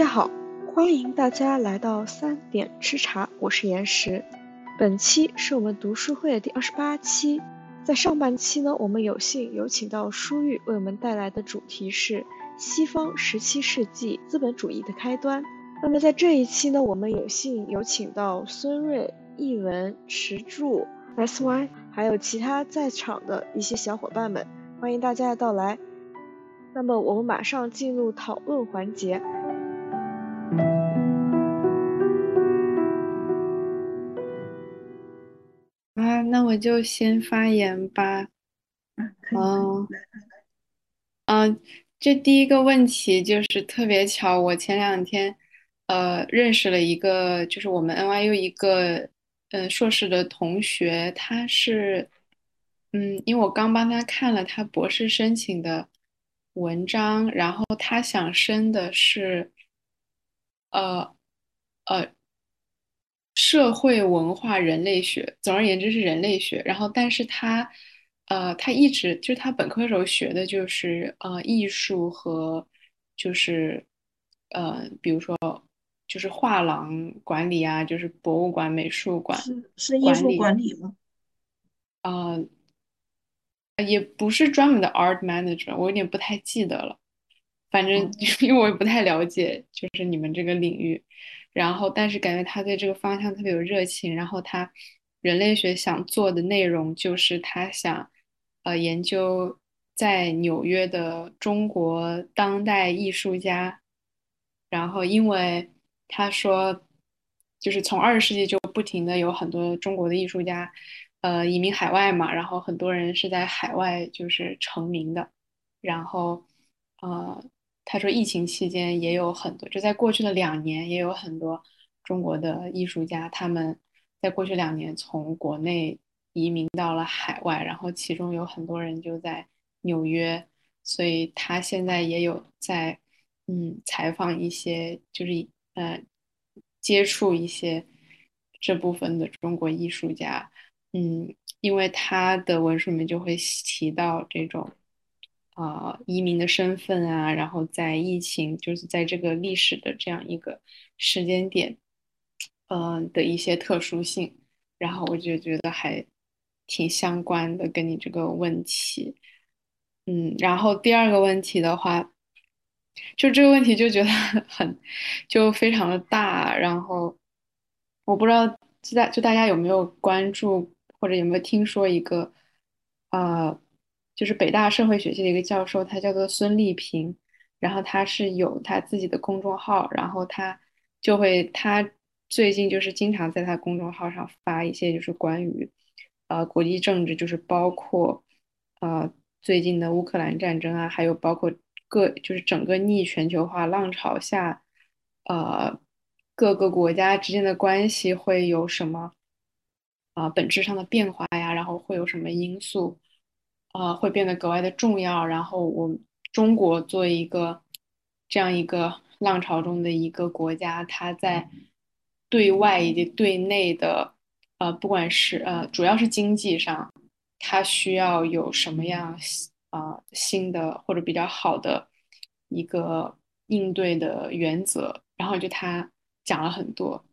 大家好，欢迎大家来到三点吃茶，我是岩石。本期是我们读书会的第二十八期，在上半期呢，我们有幸有请到舒玉为我们带来的主题是西方十七世纪资本主义的开端。那么在这一期呢，我们有幸有请到孙瑞、译文、石柱、S Y，还有其他在场的一些小伙伴们，欢迎大家的到来。那么我们马上进入讨论环节。啊，那我就先发言吧。嗯，嗯，这第一个问题就是特别巧，我前两天呃认识了一个，就是我们 NYU 一个嗯硕士的同学，他是嗯，因为我刚帮他看了他博士申请的文章，然后他想申的是呃呃。社会文化人类学，总而言之是人类学。然后，但是他，呃，他一直就是他本科时候学的就是呃艺术和就是呃，比如说就是画廊管理啊，就是博物馆、美术馆是是艺术管理吗？呃，也不是专门的 art manager，我有点不太记得了。反正 因为我也不太了解，就是你们这个领域。然后，但是感觉他对这个方向特别有热情。然后他人类学想做的内容就是他想，呃，研究在纽约的中国当代艺术家。然后，因为他说，就是从二十世纪就不停的有很多中国的艺术家，呃，移民海外嘛。然后很多人是在海外就是成名的。然后，呃。他说，疫情期间也有很多，就在过去的两年，也有很多中国的艺术家，他们在过去两年从国内移民到了海外，然后其中有很多人就在纽约，所以他现在也有在嗯采访一些，就是呃接触一些这部分的中国艺术家，嗯，因为他的文书里面就会提到这种。啊，移民的身份啊，然后在疫情，就是在这个历史的这样一个时间点，嗯的一些特殊性，然后我就觉得还挺相关的，跟你这个问题，嗯，然后第二个问题的话，就这个问题就觉得很，就非常的大，然后我不知道就大就大家有没有关注或者有没有听说一个，呃。就是北大社会学系的一个教授，他叫做孙立平，然后他是有他自己的公众号，然后他就会他最近就是经常在他公众号上发一些就是关于呃国际政治，就是包括呃最近的乌克兰战争啊，还有包括各就是整个逆全球化浪潮下，呃各个国家之间的关系会有什么啊本质上的变化呀，然后会有什么因素。呃，会变得格外的重要。然后，我中国作为一个这样一个浪潮中的一个国家，它在对外以及对内的呃，不管是呃，主要是经济上，它需要有什么样啊新的或者比较好的一个应对的原则。然后就他讲了很多，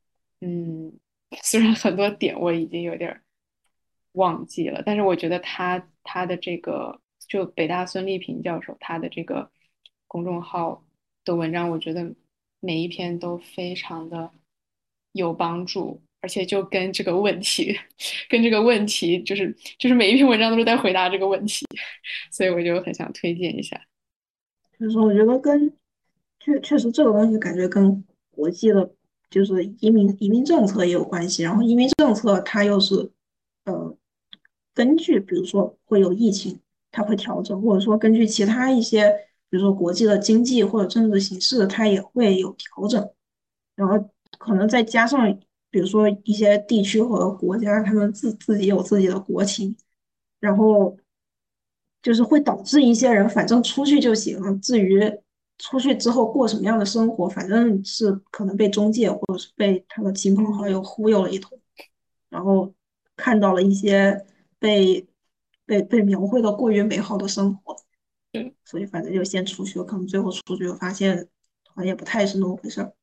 嗯，虽然很多点我已经有点忘记了，但是我觉得他。他的这个就北大孙立平教授他的这个公众号的文章，我觉得每一篇都非常的有帮助，而且就跟这个问题，跟这个问题就是就是每一篇文章都是在回答这个问题，所以我就很想推荐一下。就是，我觉得跟确确实这个东西感觉跟国际的，就是移民移民政策也有关系，然后移民政策它又是呃。根据比如说会有疫情，它会调整，或者说根据其他一些，比如说国际的经济或者政治形势，它也会有调整。然后可能再加上，比如说一些地区和国家，他们自自己有自己的国情，然后就是会导致一些人反正出去就行，至于出去之后过什么样的生活，反正是可能被中介或者是被他的亲朋好友忽悠了一通，然后看到了一些。被被被描绘的过于美好的生活，嗯，所以反正就先出去了，可能最后出去发现好像也不太是那么回事儿，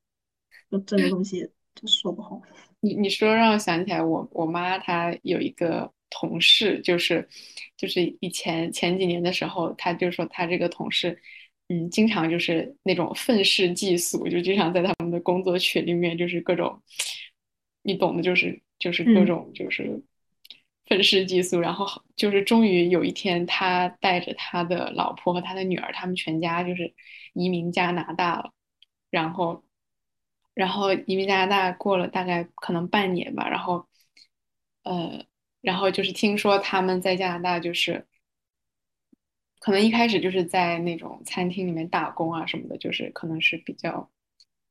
就这个东西就说不好。你你说让我想起来，我我妈她有一个同事，就是就是以前前几年的时候，她就说她这个同事，嗯，经常就是那种愤世嫉俗，就经常在他们的工作群里面就是各种，你懂的，就是就是各种就是愤世嫉俗，然后就是终于有一天，他带着他的老婆和他的女儿，他们全家就是移民加拿大了，然后。然后移民加拿大过了大概可能半年吧，然后，呃，然后就是听说他们在加拿大就是，可能一开始就是在那种餐厅里面打工啊什么的，就是可能是比较，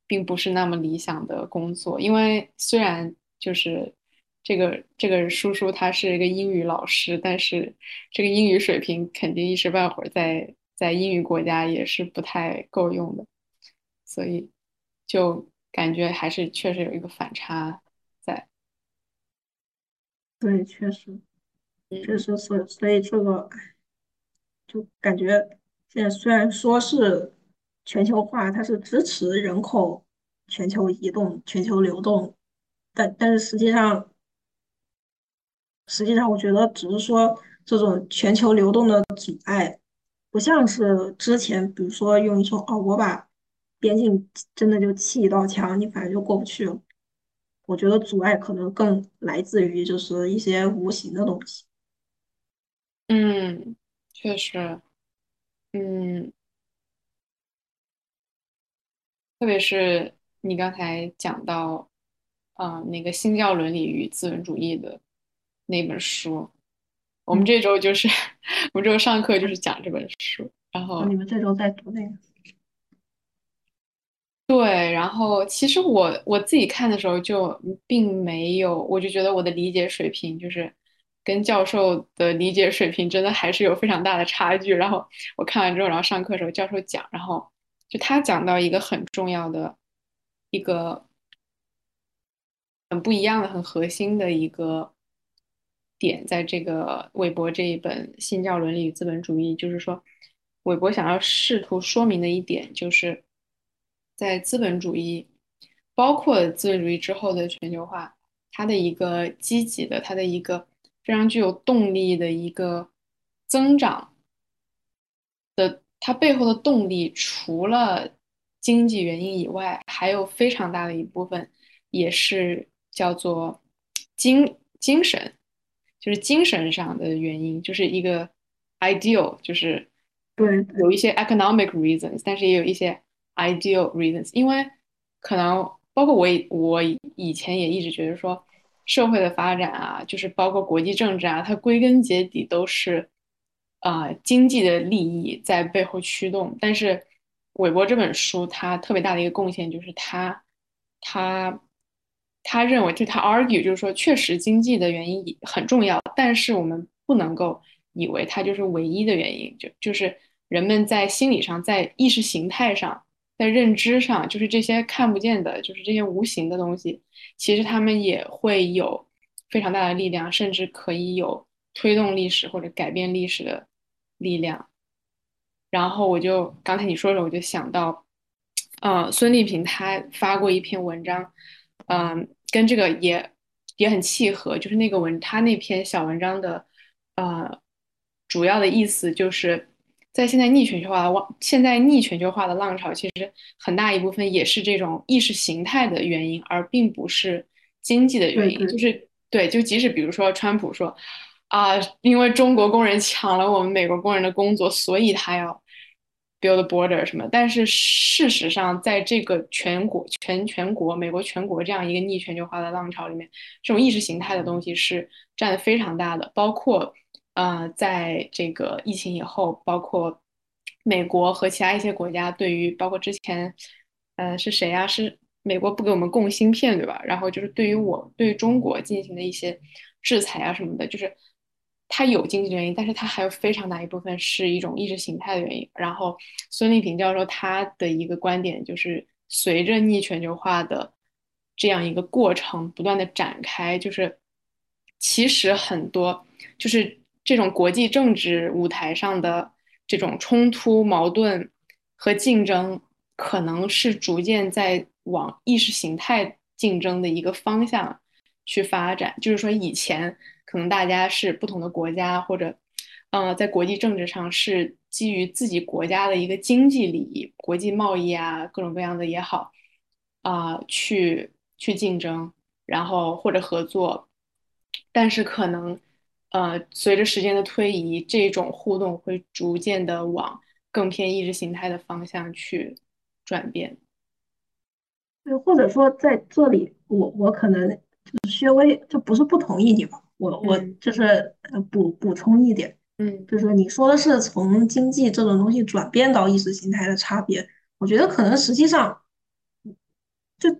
并不是那么理想的工作，因为虽然就是这个这个叔叔他是一个英语老师，但是这个英语水平肯定一时半会儿在在英语国家也是不太够用的，所以就。感觉还是确实有一个反差在，对，确实，确实，所所以这个就感觉现在虽然说是全球化，它是支持人口全球移动、全球流动，但但是实际上，实际上我觉得只是说这种全球流动的阻碍，不像是之前，比如说用一种哦，我把。边境真的就砌一道墙，你反正就过不去了。我觉得阻碍可能更来自于就是一些无形的东西。嗯，确实，嗯，特别是你刚才讲到，啊，那个新教伦理与资本主义的那本书，我们这周就是 我们这周上课就是讲这本书，然后你们这周在读那个？对，然后其实我我自己看的时候就并没有，我就觉得我的理解水平就是跟教授的理解水平真的还是有非常大的差距。然后我看完之后，然后上课的时候教授讲，然后就他讲到一个很重要的一个很不一样的、很核心的一个点，在这个韦伯这一本《新教伦理与资本主义》，就是说韦伯想要试图说明的一点就是。在资本主义，包括资本主义之后的全球化，它的一个积极的，它的一个非常具有动力的一个增长的，它背后的动力，除了经济原因以外，还有非常大的一部分，也是叫做精精神，就是精神上的原因，就是一个 ideal，就是对有一些 economic reasons，但是也有一些。Ideal reasons，因为可能包括我，我以前也一直觉得说，社会的发展啊，就是包括国际政治啊，它归根结底都是啊经济的利益在背后驱动。但是韦伯这本书，它特别大的一个贡献就是他他他认为，就他 argue，就是说，确实经济的原因很重要，但是我们不能够以为它就是唯一的原因，就就是人们在心理上，在意识形态上。在认知上，就是这些看不见的，就是这些无形的东西，其实他们也会有非常大的力量，甚至可以有推动历史或者改变历史的力量。然后我就刚才你说的，我就想到，嗯，孙丽萍她发过一篇文章，嗯，跟这个也也很契合，就是那个文，他那篇小文章的，呃，主要的意思就是。在现在逆全球化的浪，现在逆全球化的浪潮，其实很大一部分也是这种意识形态的原因，而并不是经济的原因。就是对，就即使比如说川普说，啊，因为中国工人抢了我们美国工人的工作，所以他要 build border 什么。但是事实上，在这个全国全全国美国全国这样一个逆全球化的浪潮里面，这种意识形态的东西是占的非常大的，包括。呃，在这个疫情以后，包括美国和其他一些国家，对于包括之前，呃，是谁呀？是美国不给我们供芯片，对吧？然后就是对于我对中国进行的一些制裁啊什么的，就是它有经济原因，但是它还有非常大一部分是一种意识形态的原因。然后孙立平教授他的一个观点就是，随着逆全球化的这样一个过程不断的展开，就是其实很多就是。这种国际政治舞台上的这种冲突、矛盾和竞争，可能是逐渐在往意识形态竞争的一个方向去发展。就是说，以前可能大家是不同的国家，或者，呃，在国际政治上是基于自己国家的一个经济利益、国际贸易啊，各种各样的也好，啊，去去竞争，然后或者合作。但是可能，呃，随着时间的推移，这种互动会逐渐的往更偏意识形态的方向去。转变，对，或者说在这里，我我可能稍微就不是不同意你吧，我我就是呃补补充一点，嗯，就是你说的是从经济这种东西转变到意识形态的差别，我觉得可能实际上就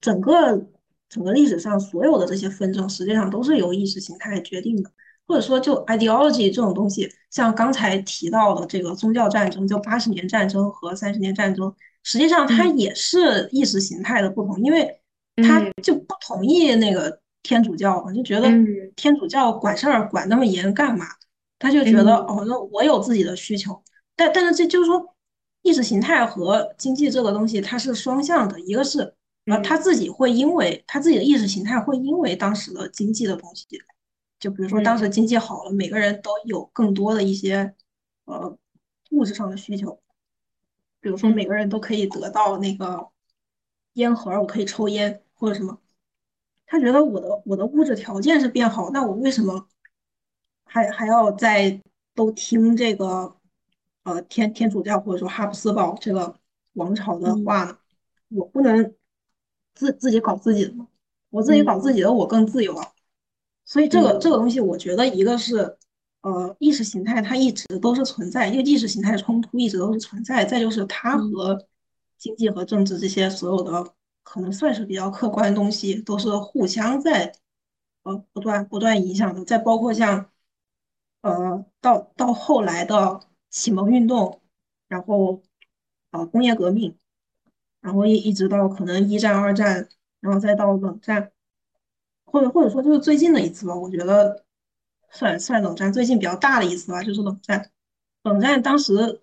整个整个历史上所有的这些纷争，实际上都是由意识形态决定的。或者说，就 ideology 这种东西，像刚才提到的这个宗教战争，就八十年战争和三十年战争，实际上它也是意识形态的不同，因为他就不同意那个天主教嘛，就觉得天主教管事儿管那么严干嘛？他就觉得哦，那我有自己的需求，但但是这就是说，意识形态和经济这个东西它是双向的，一个是呃他自己会因为他自己的意识形态会因为当时的经济的东西。就比如说，当时经济好了，每个人都有更多的一些呃物质上的需求，比如说每个人都可以得到那个烟盒，我可以抽烟或者什么。他觉得我的我的物质条件是变好，那我为什么还还要再都听这个呃天天主教或者说哈布斯堡这个王朝的话呢？我不能自自己搞自己的吗？我自己搞自己的，我更自由啊。所以这个这个东西，我觉得一个是，呃，意识形态它一直都是存在，因为意识形态冲突一直都是存在。再就是它和经济和政治这些所有的可能算是比较客观的东西，都是互相在呃不断不断影响的。再包括像呃到到后来的启蒙运动，然后呃工业革命，然后一一直到可能一战、二战，然后再到冷战。或者或者说就是最近的一次吧，我觉得算算冷战最近比较大的一次吧，就是冷战。冷战当时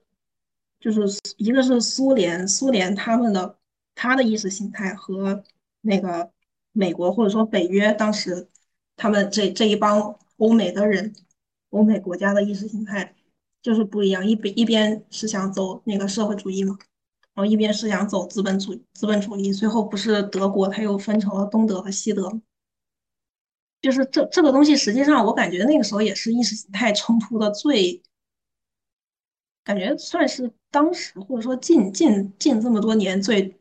就是一个是苏联，苏联他们的他的意识形态和那个美国或者说北约当时他们这这一帮欧美的人，欧美国家的意识形态就是不一样，一边一边是想走那个社会主义嘛，然后一边是想走资本主资本主义，最后不是德国它又分成了东德和西德。就是这这个东西，实际上我感觉那个时候也是意识形态冲突的最，感觉算是当时或者说近近近这么多年最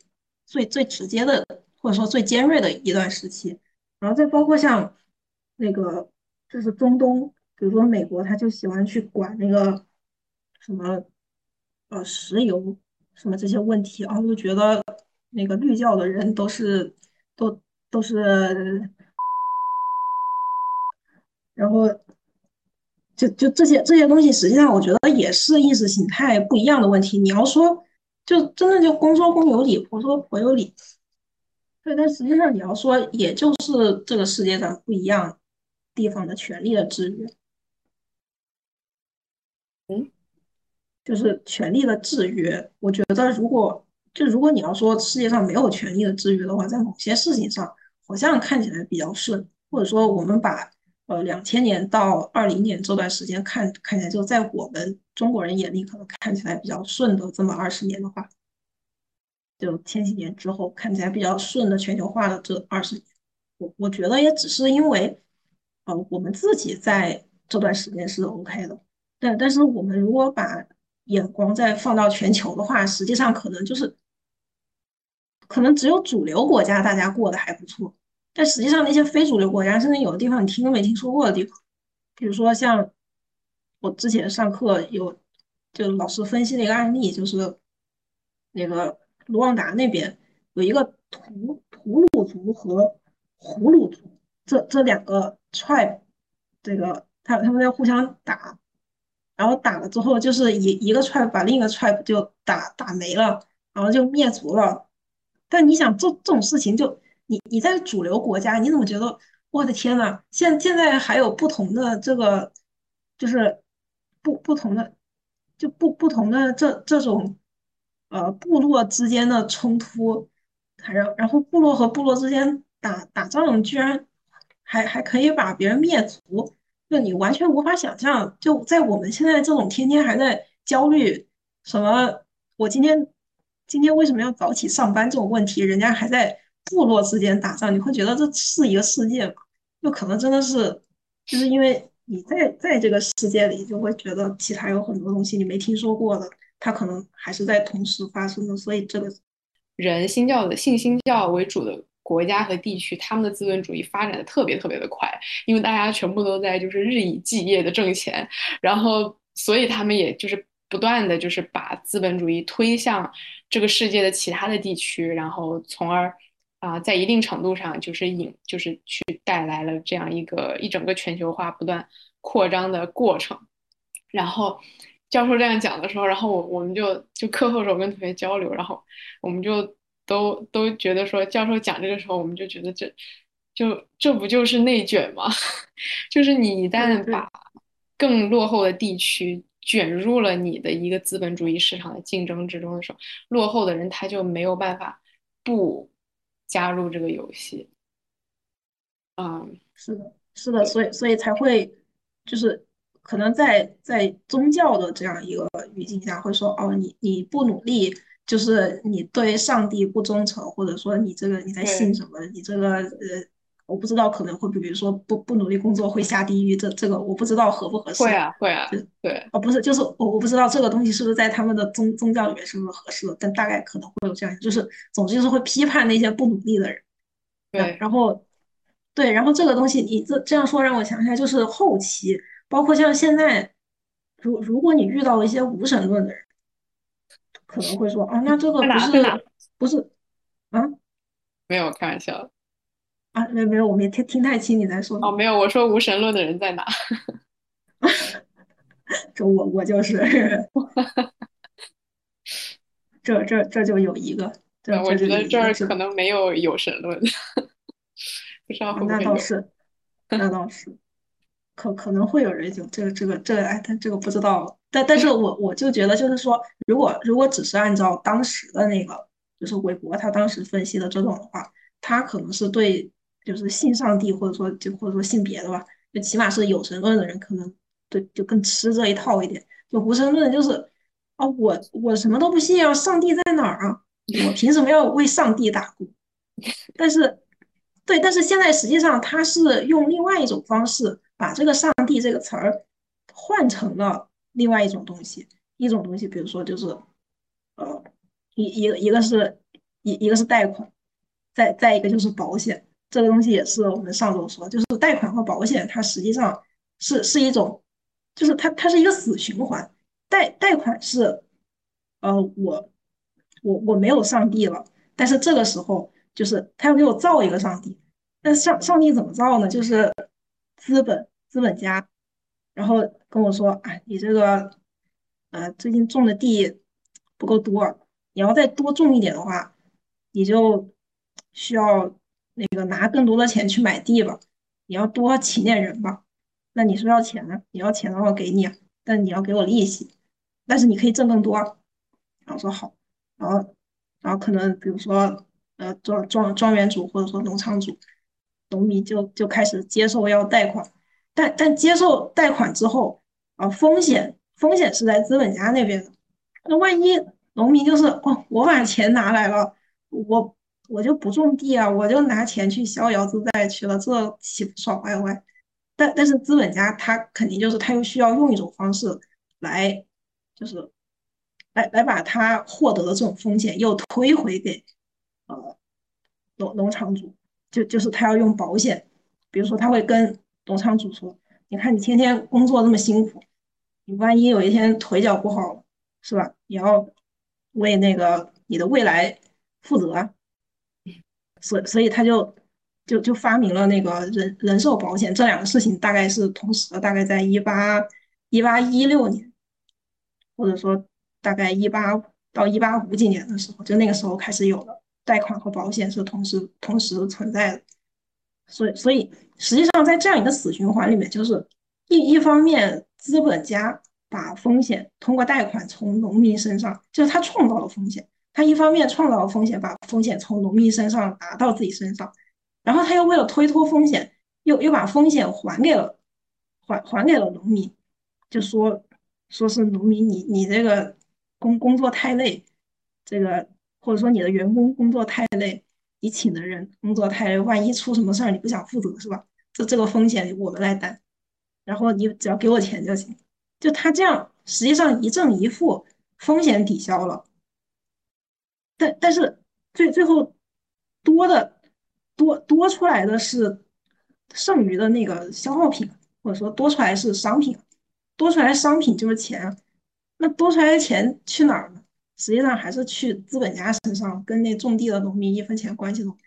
最最直接的，或者说最尖锐的一段时期。然后再包括像那个就是中东，比如说美国，他就喜欢去管那个什么呃石油什么这些问题，然后就觉得那个绿教的人都是都都是。然后，就就这些这些东西，实际上我觉得也是意识形态不一样的问题。你要说，就真的就公说公有理，婆说婆有理。对，但实际上你要说，也就是这个世界上不一样地方的权利的制约。嗯，就是权力的制约。我觉得，如果就如果你要说世界上没有权利的制约的话，在某些事情上好像看起来比较顺，或者说我们把。呃，两千年到二零年这段时间看看起来，就在我们中国人眼里可能看起来比较顺的这么二十年的话，就千禧年之后看起来比较顺的全球化的这二十年，我我觉得也只是因为，呃，我们自己在这段时间是 OK 的，但但是我们如果把眼光再放到全球的话，实际上可能就是，可能只有主流国家大家过得还不错。但实际上，那些非主流国家，甚至有的地方你听都没听说过的地方，比如说像我之前上课有，就老师分析了一个案例，就是那个卢旺达那边有一个图图鲁族和胡鲁族这这两个 tribe，这个他他们在互相打，然后打了之后，就是一一个 tribe 把另一个 tribe 就打打没了，然后就灭族了。但你想，这这种事情就。你你在主流国家，你怎么觉得？我的天呐，现现在还有不同的这个，就是不不同的，就不不同的这这种呃部落之间的冲突，还然然后部落和部落之间打打仗，居然还还可以把别人灭族，就你完全无法想象，就在我们现在这种天天还在焦虑什么，我今天今天为什么要早起上班这种问题，人家还在部落之间打仗，你会觉得这是一个世界吗？就可能真的是，就是因为你在在这个世界里，就会觉得其他有很多东西你没听说过的，它可能还是在同时发生的。所以这个人新教的信新教为主的国家和地区，他们的资本主义发展的特别特别的快，因为大家全部都在就是日以继夜的挣钱，然后所以他们也就是不断的就是把资本主义推向这个世界的其他的地区，然后从而。啊，在一定程度上，就是引，就是去带来了这样一个一整个全球化不断扩张的过程。然后教授这样讲的时候，然后我我们就就课后时候跟同学交流，然后我们就都都觉得说，教授讲这个时候，我们就觉得这就这不就是内卷吗？就是你一旦把更落后的地区卷入了你的一个资本主义市场的竞争之中的时候，落后的人他就没有办法不。加入这个游戏，嗯，是的，是的，所以所以才会，就是可能在在宗教的这样一个语境下，会说哦，你你不努力，就是你对上帝不忠诚，或者说你这个你在信什么，你这个呃，我不知道可能会比如说不不努力工作会下地狱，这这个我不知道合不合适。会啊会啊，对，哦不是，就是我我不知道这个东西是不是在他们的宗宗教里面是不是合适的，但大概可能会有这样，就是总之就是会批判那些不努力的人。对，然后，对，然后这个东西你这这样说让我想起来，就是后期，包括像现在，如如果你遇到一些无神论的人，可能会说啊，那这个不是不是啊？没有开玩笑啊，没没有，我没听听太清你在说哦，没有，我说无神论的人在哪？这我我就是，这这这就有一个。对我觉得这儿可能没有有神论，不知道会不会那倒是，那倒是，可可能会有人有这个这个这个哎，但这个不知道。但但是我我就觉得，就是说，如果如果只是按照当时的那个，就是韦伯他当时分析的这种的话，他可能是对就是信上帝或者说就或者说信别的吧，就起码是有神论的人，可能对就更吃这一套一点。就无神论就是啊，我我什么都不信啊，上帝在哪儿啊？我凭什么要为上帝打工？但是，对，但是现在实际上他是用另外一种方式把这个“上帝”这个词儿换成了另外一种东西，一种东西，比如说就是，呃，一一个一个是一一个是贷款，再再一个就是保险，这个东西也是我们上周说，就是贷款和保险，它实际上是是一种，就是它它是一个死循环，贷贷款是，呃，我。我我没有上帝了，但是这个时候就是他要给我造一个上帝，那上上帝怎么造呢？就是资本资本家，然后跟我说，哎，你这个呃最近种的地不够多，你要再多种一点的话，你就需要那个拿更多的钱去买地吧，你要多请点人吧，那你是不是要钱呢？你要钱的话给你啊，但你要给我利息，但是你可以挣更多，然后说好。然后，然后可能比如说，呃，庄庄庄园主或者说农场主、农民就就开始接受要贷款，但但接受贷款之后，啊，风险风险是在资本家那边的。那万一农民就是哦，我把钱拿来了，我我就不种地啊，我就拿钱去逍遥自在去了，这岂不爽歪歪？但但是资本家他肯定就是他又需要用一种方式来，就是。来来把他获得的这种风险又推回给呃农农场主，就就是他要用保险，比如说他会跟农场主说：“你看你天天工作这么辛苦，你万一有一天腿脚不好，是吧？你要为那个你的未来负责。”所所以他就就就发明了那个人人寿保险，这两个事情大概是同时的，大概在一八一八一六年，或者说。大概一八到一八五几年的时候，就那个时候开始有了贷款和保险是同时同时存在的，所以所以实际上在这样一个死循环里面，就是一一方面资本家把风险通过贷款从农民身上，就是他创造了风险。他一方面创造了风险，把风险从农民身上拿到自己身上，然后他又为了推脱风险，又又把风险还给了还还给了农民，就说说是农民你你这个工工作太累，这个或者说你的员工工作太累，你请的人工作太累，万一出什么事儿你不想负责是吧？这这个风险我们来担，然后你只要给我钱就行。就他这样，实际上一正一负，风险抵消了。但但是最最后多的多多出来的是剩余的那个消耗品，或者说多出来是商品，多出来商品就是钱。那多出来的钱去哪儿呢？实际上还是去资本家身上，跟那种地的农民一分钱关系都没有。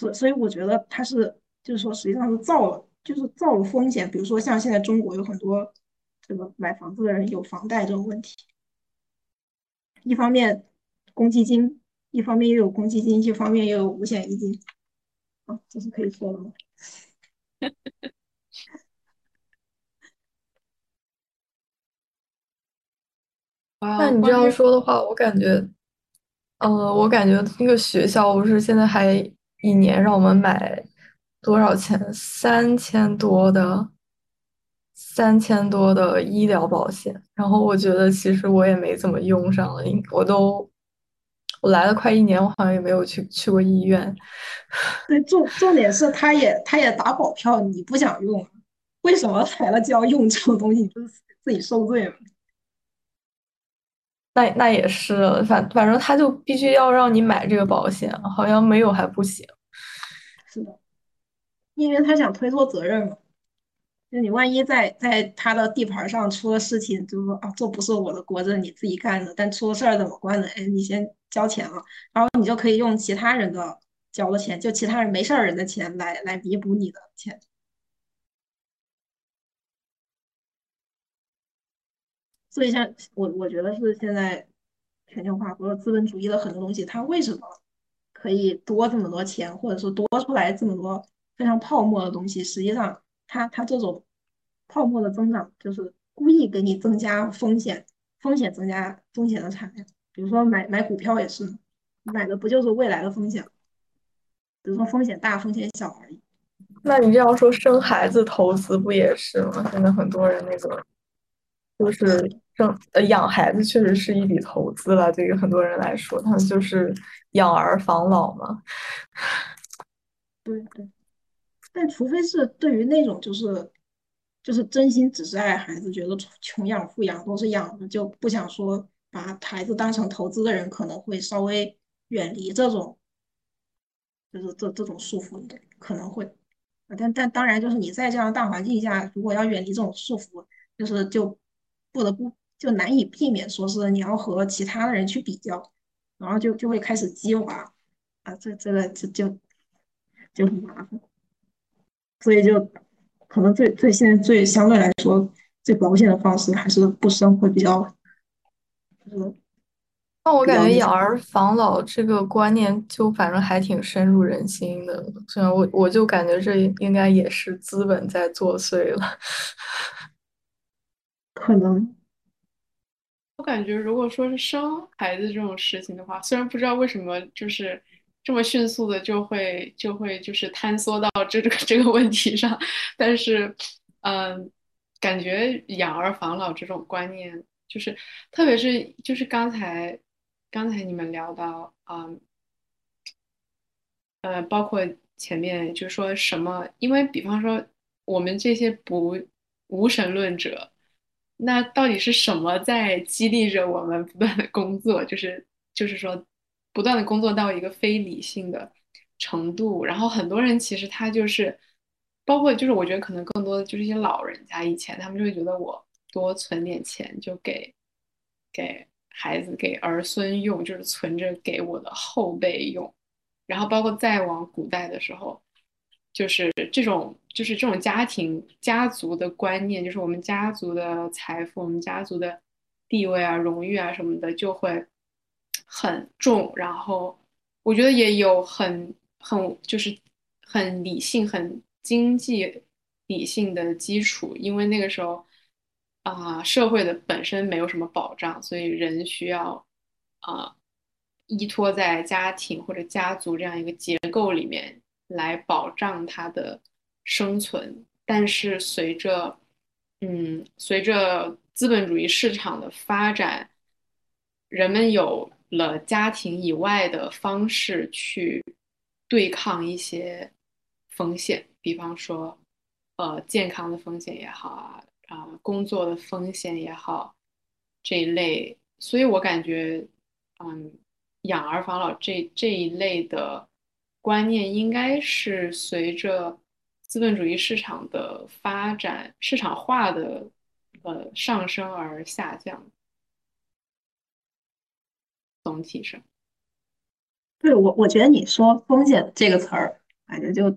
所所以我觉得他是就是说实际上是造了。就是造了风险，比如说像现在中国有很多这个买房子的人有房贷这种问题，一方面公积金，一方面又有公积金，一方面又有五险一金，啊，这是可以说的吗？那你这样说的话，我感觉，呃，我感觉那个学校不是现在还一年让我们买。多少钱？三千多的，三千多的医疗保险。然后我觉得其实我也没怎么用上了，我都我来了快一年，我好像也没有去去过医院。对，重重点是他也他也打保票，你不想用，为什么来了就要用这种东西？你不是自己受罪吗？那那也是，反反正他就必须要让你买这个保险，好像没有还不行。是的。因为他想推脱责任嘛，就你万一在在他的地盘上出了事情，就说啊，这不是我的锅，这是你自己干的。但出了事儿怎么关呢？哎，你先交钱了，然后你就可以用其他人的交的钱，就其他人没事儿人的钱来来弥补你的钱。所以像我我觉得是现在全球化或者资本主义的很多东西，它为什么可以多这么多钱，或者说多出来这么多？非常泡沫的东西，实际上它它这种泡沫的增长，就是故意给你增加风险，风险增加风险的产量。比如说买买股票也是，买的不就是未来的风险？比如说风险大风险小而已。那你这样说，生孩子投资不也是吗？现在很多人那个就是生呃养孩子确实是一笔投资了，对于很多人来说，他们就是养儿防老嘛。对对。但除非是对于那种就是就是真心只是爱孩子，觉得穷养富养都是养的，就不想说把孩子当成投资的人，可能会稍微远离这种就是这这种束缚的可能会。但但当然，就是你在这样大环境下，如果要远离这种束缚，就是就不得不就难以避免说是你要和其他的人去比较，然后就就会开始激娃啊，这这个就就就很麻烦。所以就可能最最现在最相对来说最保险的方式还是不生会比较，嗯。那我感觉养儿防老这个观念就反正还挺深入人心的，虽然我我就感觉这应该也是资本在作祟了。可能，我感觉如果说是生孩子这种事情的话，虽然不知道为什么就是。这么迅速的就会就会就是坍缩到这个这个问题上，但是，嗯，感觉养儿防老这种观念，就是特别是就是刚才刚才你们聊到，嗯，呃，包括前面就说什么，因为比方说我们这些不无神论者，那到底是什么在激励着我们不断的工作？就是就是说。不断的工作到一个非理性的程度，然后很多人其实他就是，包括就是我觉得可能更多的就是一些老人家以前他们就会觉得我多存点钱就给给孩子给儿孙用，就是存着给我的后辈用，然后包括再往古代的时候，就是这种就是这种家庭家族的观念，就是我们家族的财富、我们家族的地位啊、荣誉啊什么的就会。很重，然后我觉得也有很很就是很理性、很经济理性的基础，因为那个时候啊，社会的本身没有什么保障，所以人需要啊依托在家庭或者家族这样一个结构里面来保障他的生存。但是随着嗯，随着资本主义市场的发展，人们有了家庭以外的方式去对抗一些风险，比方说，呃，健康的风险也好啊，啊，工作的风险也好，这一类。所以我感觉，嗯，养儿防老这这一类的观念，应该是随着。资本主义市场的发展，市场化的呃上升而下降。总体上，对我我觉得你说风险这个词儿，反正就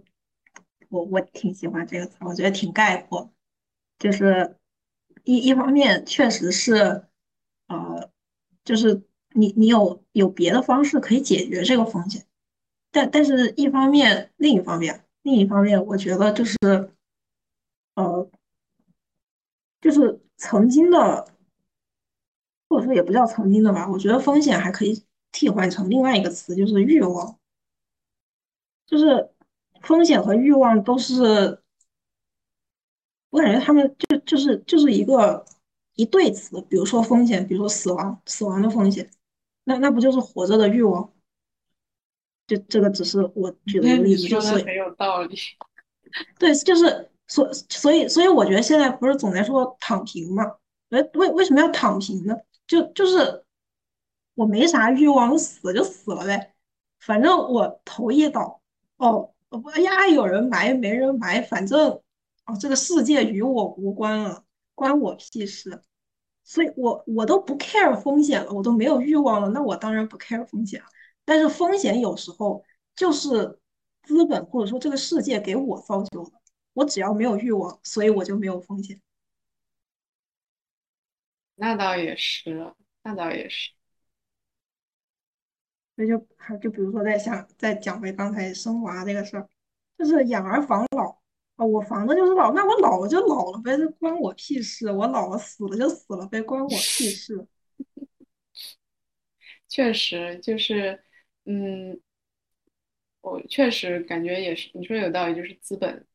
我我挺喜欢这个词儿，我觉得挺概括。就是一一方面确实是，呃，就是你你有有别的方式可以解决这个风险，但但是一方面另一方面。另一方面，我觉得就是，呃，就是曾经的，或者说也不叫曾经的吧。我觉得风险还可以替换成另外一个词，就是欲望。就是风险和欲望都是，我感觉他们就就是就是一个一对词。比如说风险，比如说死亡，死亡的风险，那那不就是活着的欲望？就这个只是我举的一个例子，就是很有道理。对，就是所所以所以我觉得现在不是总在说躺平嘛？为为为什么要躺平呢？就就是我没啥欲望，死就死了呗，反正我头一倒，哦，不呀，有人埋没人埋，反正哦，这个世界与我无关了，关我屁事。所以我我都不 care 风险了，我都没有欲望了，那我当然不 care 风险了。但是风险有时候就是资本或者说这个世界给我造就的。我只要没有欲望，所以我就没有风险。那倒也是，那倒也是。那就还就比如说再想再讲回刚才生娃这个事儿，就是养儿防老啊，我防的就是老，那我老了就老了呗，这关我屁事。我老了死了就死了呗，关我屁事。确实就是。嗯，我确实感觉也是，你说有道理，就是资本，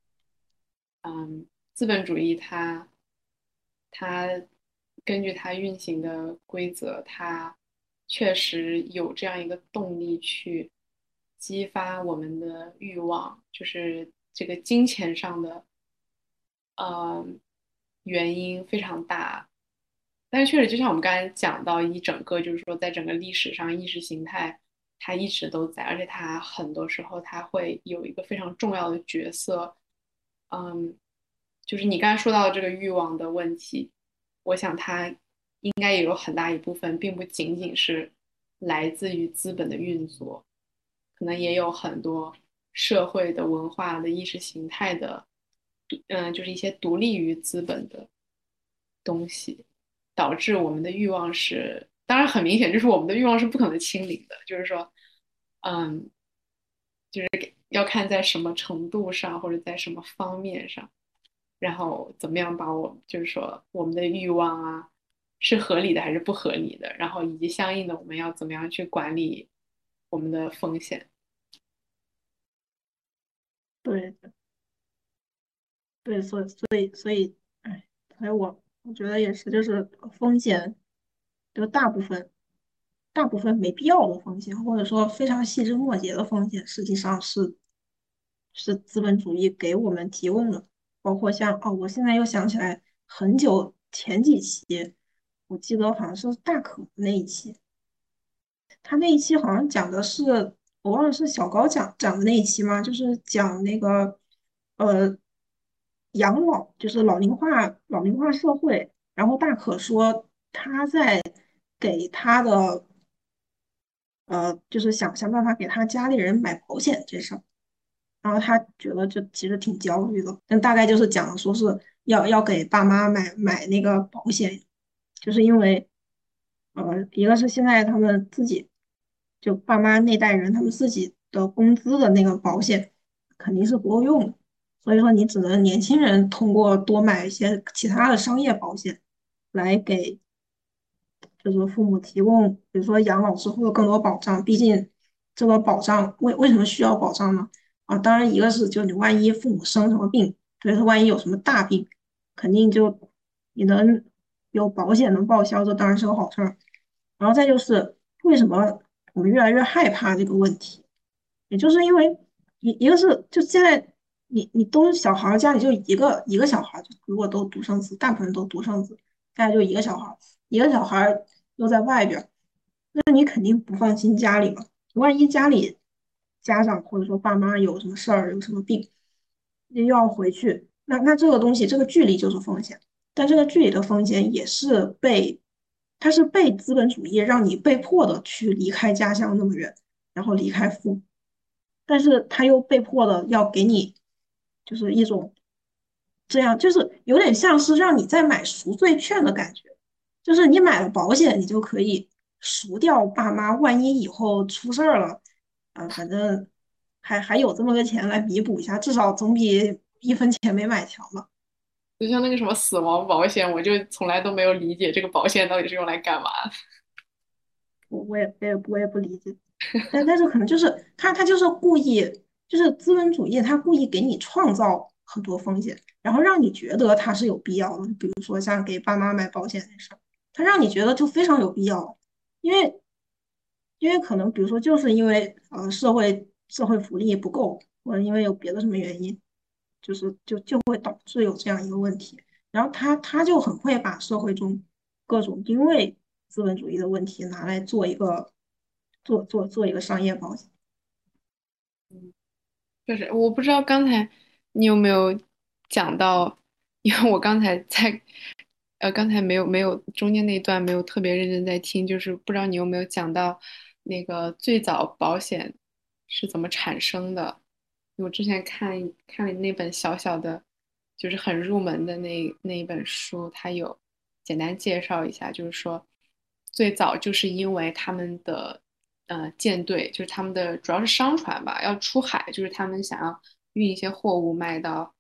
嗯，资本主义它，它根据它运行的规则，它确实有这样一个动力去激发我们的欲望，就是这个金钱上的，呃，原因非常大。但是确实，就像我们刚才讲到一整个，就是说，在整个历史上，意识形态。它一直都在，而且它很多时候它会有一个非常重要的角色，嗯，就是你刚才说到的这个欲望的问题，我想它应该也有很大一部分，并不仅仅是来自于资本的运作，可能也有很多社会的文化的意识形态的，嗯，就是一些独立于资本的东西，导致我们的欲望是。当然，很明显，就是我们的欲望是不可能清零的。就是说，嗯，就是要看在什么程度上，或者在什么方面上，然后怎么样把我，就是说我们的欲望啊，是合理的还是不合理的，然后以及相应的我们要怎么样去管理我们的风险。对，对，所以，所以，所以，哎，所以我我觉得也是，就是风险。就大部分，大部分没必要的风险，或者说非常细枝末节的风险，实际上是是资本主义给我们提供的。包括像哦，我现在又想起来，很久前几期，我记得好像是大可那一期，他那一期好像讲的是，我忘了是小高讲讲的那一期吗？就是讲那个呃养老，就是老龄化老龄化社会。然后大可说他在。给他的，呃，就是想想办法给他家里人买保险这事儿，然后他觉得就其实挺焦虑的，但大概就是讲说是要要给爸妈买买那个保险，就是因为，呃，一个是现在他们自己就爸妈那代人他们自己的工资的那个保险肯定是不够用，所以说你只能年轻人通过多买一些其他的商业保险，来给就是父母提供，比如说养老之后的更多保障。毕竟这个保障为为什么需要保障呢？啊，当然一个是就你万一父母生什么病，所以说万一有什么大病，肯定就你能有保险能报销，这当然是个好事儿。然后再就是为什么我们越来越害怕这个问题，也就是因为一一个是就现在你你都小孩家里就一个一个小孩，如果都独生子，大部分都独生子，家里就一个小孩，一个小孩又在外边，那你肯定不放心家里嘛，万一家里家长或者说爸妈有什么事儿有什么病，又要回去，那那这个东西这个距离就是风险，但这个距离的风险也是被。他是被资本主义让你被迫的去离开家乡那么远，然后离开父母，但是他又被迫的要给你，就是一种这样，就是有点像是让你在买赎罪券的感觉，就是你买了保险，你就可以赎掉爸妈，万一以后出事儿了，啊，反正还还有这么个钱来弥补一下，至少总比一分钱没买强吧。就像那个什么死亡保险，我就从来都没有理解这个保险到底是用来干嘛的。我我也我也我也不理解，但但是可能就是他他就是故意，就是资本主义，他故意给你创造很多风险，然后让你觉得它是有必要的。比如说像给爸妈买保险那事儿，他让你觉得就非常有必要，因为因为可能比如说就是因为呃社会社会福利不够，或者因为有别的什么原因。就是就就会导致有这样一个问题，然后他他就很会把社会中各种因为资本主义的问题拿来做一个做做做一个商业保险。嗯，就是我不知道刚才你有没有讲到，因为我刚才在呃刚才没有没有中间那一段没有特别认真在听，就是不知道你有没有讲到那个最早保险是怎么产生的。我之前看看了那本小小的，就是很入门的那那一本书，它有简单介绍一下，就是说最早就是因为他们的呃舰队，就是他们的主要是商船吧，要出海，就是他们想要运一些货物卖到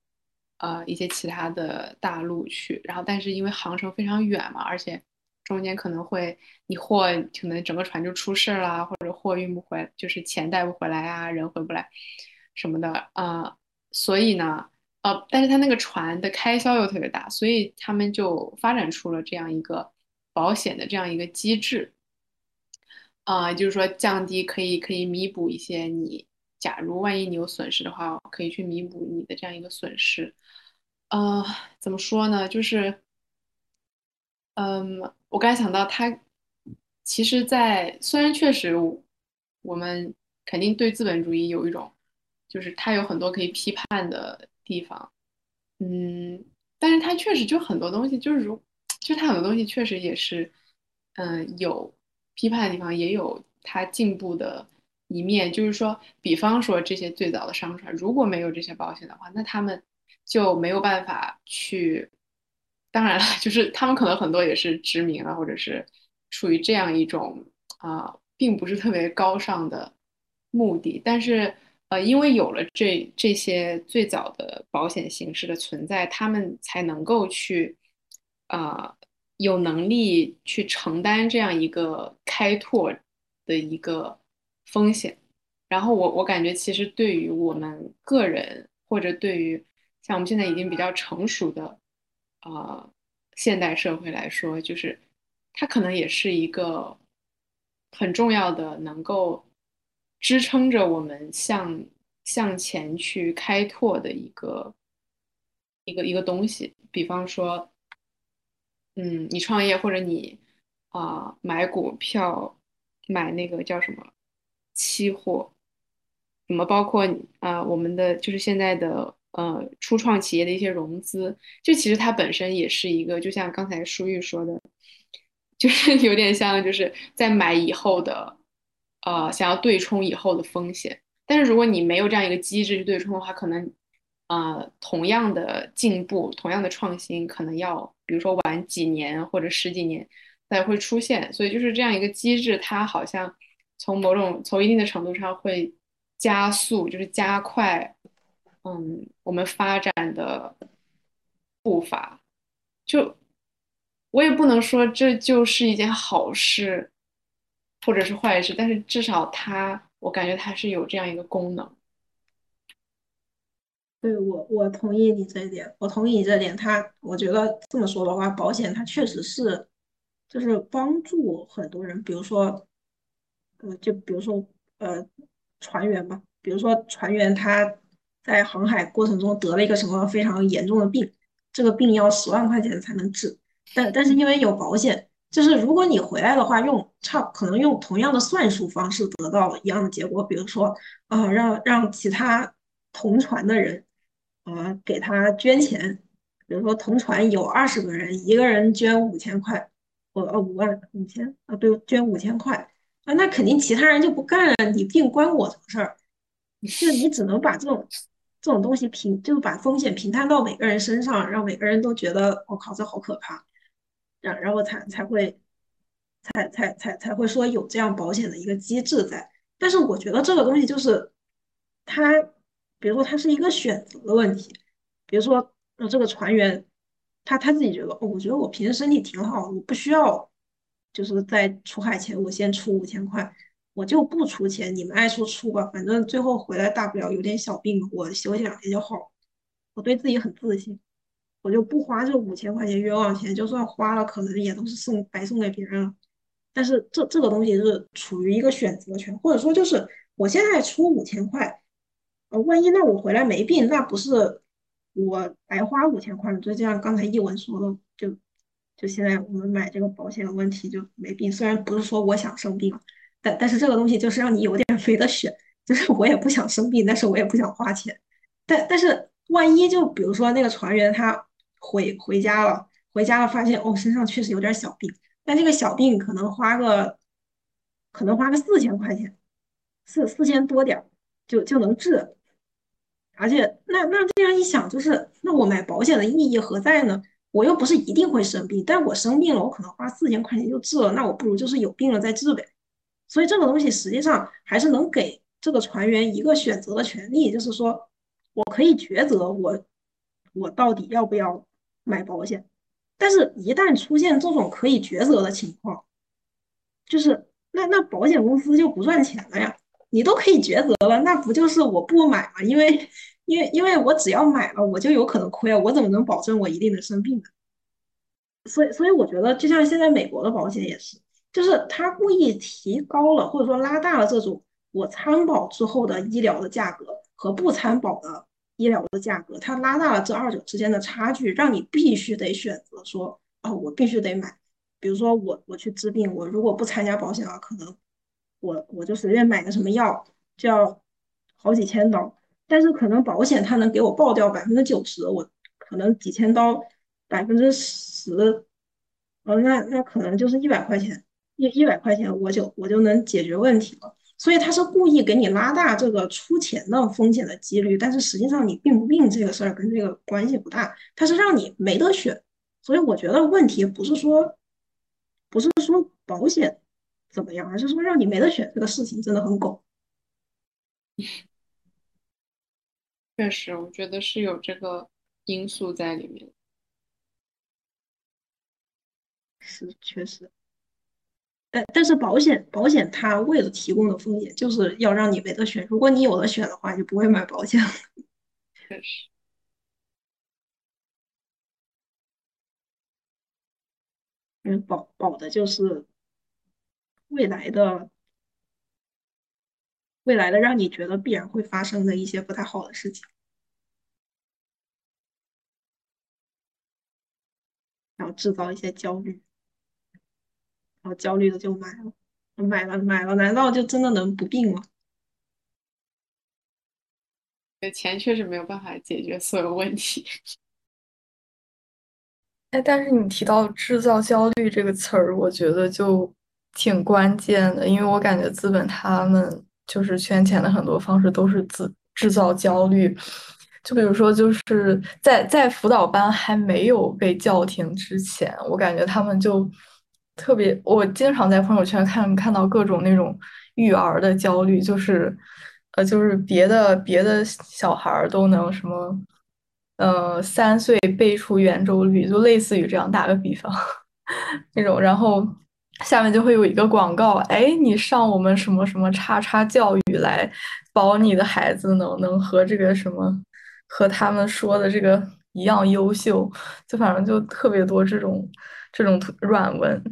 呃一些其他的大陆去，然后但是因为航程非常远嘛，而且中间可能会你货可能整个船就出事啦，或者货运不回，就是钱带不回来啊，人回不来。什么的啊，所以呢，呃，但是他那个船的开销又特别大，所以他们就发展出了这样一个保险的这样一个机制，啊，就是说降低可以可以弥补一些你，假如万一你有损失的话，可以去弥补你的这样一个损失，呃，怎么说呢？就是，嗯，我刚才想到他，其实，在虽然确实我们肯定对资本主义有一种。就是它有很多可以批判的地方，嗯，但是它确实就很多东西，就是如，就它很多东西确实也是，嗯，有批判的地方，也有它进步的一面。就是说，比方说这些最早的商船，如果没有这些保险的话，那他们就没有办法去。当然了，就是他们可能很多也是殖民啊，或者是处于这样一种啊，并不是特别高尚的目的，但是。呃，因为有了这这些最早的保险形式的存在，他们才能够去，啊，有能力去承担这样一个开拓的一个风险。然后我我感觉，其实对于我们个人，或者对于像我们现在已经比较成熟的，啊，现代社会来说，就是它可能也是一个很重要的能够。支撑着我们向向前去开拓的一个一个一个东西，比方说，嗯，你创业或者你啊买股票，买那个叫什么期货，什么包括啊我们的就是现在的呃初创企业的一些融资，就其实它本身也是一个，就像刚才舒玉说的，就是有点像就是在买以后的。呃，想要对冲以后的风险，但是如果你没有这样一个机制去对冲的话，可能，呃，同样的进步，同样的创新，可能要比如说晚几年或者十几年才会出现。所以就是这样一个机制，它好像从某种从一定的程度上会加速，就是加快嗯，我们发展的步伐，就我也不能说这就是一件好事，或者是坏事，但是至少它，我感觉它是有这样一个功能。对我，我同意你这一点，我同意你这点。他，我觉得这么说的话，保险它确实是，就是帮助很多人，比如说，呃，就比如说，呃，船员吧，比如说船员他在航海过程中得了一个什么非常严重的病，这个病要十万块钱才能治，但但是因为有保险，就是如果你回来的话，用差可能用同样的算术方式得到一样的结果，比如说，啊，让让其他同船的人。啊，给他捐钱，比如说同船有二十个人，一个人捐五千块，我呃五万五千啊，对，捐五千块啊，那肯定其他人就不干了。你病关我什么事儿？就你只能把这种这种东西平，就是把风险平摊到每个人身上，让每个人都觉得我靠，这好可怕，然然后才才会才才才才会说有这样保险的一个机制在。但是我觉得这个东西就是它。比如说，他是一个选择的问题。比如说，呃这个船员，他他自己觉得，哦，我觉得我平时身体挺好，我不需要，就是在出海前我先出五千块，我就不出钱，你们爱出出吧，反正最后回来大不了有点小病，我休息两天就好。我对自己很自信，我就不花这五千块钱冤枉钱，就算花了，可能也都是送白送给别人了。但是这这个东西是处于一个选择权，或者说就是我现在出五千块。呃，万一那我回来没病，那不是我白花五千块吗？就像，刚才一文说的，就就现在我们买这个保险的问题就没病。虽然不是说我想生病，但但是这个东西就是让你有点没得选，就是我也不想生病，但是我也不想花钱。但但是万一就比如说那个船员他回回家了，回家了发现哦身上确实有点小病，但这个小病可能花个可能花个四千块钱，四四千多点就就能治。而且，那那这样一想，就是那我买保险的意义何在呢？我又不是一定会生病，但我生病了，我可能花四千块钱就治了，那我不如就是有病了再治呗。所以这个东西实际上还是能给这个船员一个选择的权利，就是说我可以抉择我我到底要不要买保险。但是，一旦出现这种可以抉择的情况，就是那那保险公司就不赚钱了呀。你都可以抉择了，那不就是我不买吗？因为，因为，因为我只要买了，我就有可能亏啊！我怎么能保证我一定能生病呢？所以，所以我觉得，就像现在美国的保险也是，就是他故意提高了或者说拉大了这种我参保之后的医疗的价格和不参保的医疗的价格，他拉大了这二者之间的差距，让你必须得选择说，哦，我必须得买。比如说我我去治病，我如果不参加保险啊，可能。我我就随便买个什么药，就要好几千刀，但是可能保险它能给我报掉百分之九十，我可能几千刀百分之十，哦，那那可能就是一百块钱，一一百块钱我就我就能解决问题了。所以他是故意给你拉大这个出钱的风险的几率，但是实际上你病不病这个事儿跟这个关系不大，他是让你没得选。所以我觉得问题不是说不是说保险。怎么样？而是说让你没得选，这个事情真的很狗。确实，我觉得是有这个因素在里面。是，确实。但但是保险保险它为了提供的风险，就是要让你没得选。如果你有的选的话，就不会买保险了。确实。嗯，保保的就是。未来的，未来的让你觉得必然会发生的一些不太好的事情，然后制造一些焦虑，然后焦虑的就买了，买了买了，难道就真的能不病吗？钱确实没有办法解决所有问题。哎，但是你提到制造焦虑这个词儿，我觉得就。挺关键的，因为我感觉资本他们就是圈钱的很多方式都是制制造焦虑，就比如说就是在在辅导班还没有被叫停之前，我感觉他们就特别，我经常在朋友圈看看到各种那种育儿的焦虑，就是呃，就是别的别的小孩儿都能什么，呃，三岁背出圆周率，就类似于这样，打个比方 那种，然后下面就会有一个广告，哎，你上我们什么什么叉叉教育来，保你的孩子能能和这个什么和他们说的这个一样优秀，就反正就特别多这种这种软文，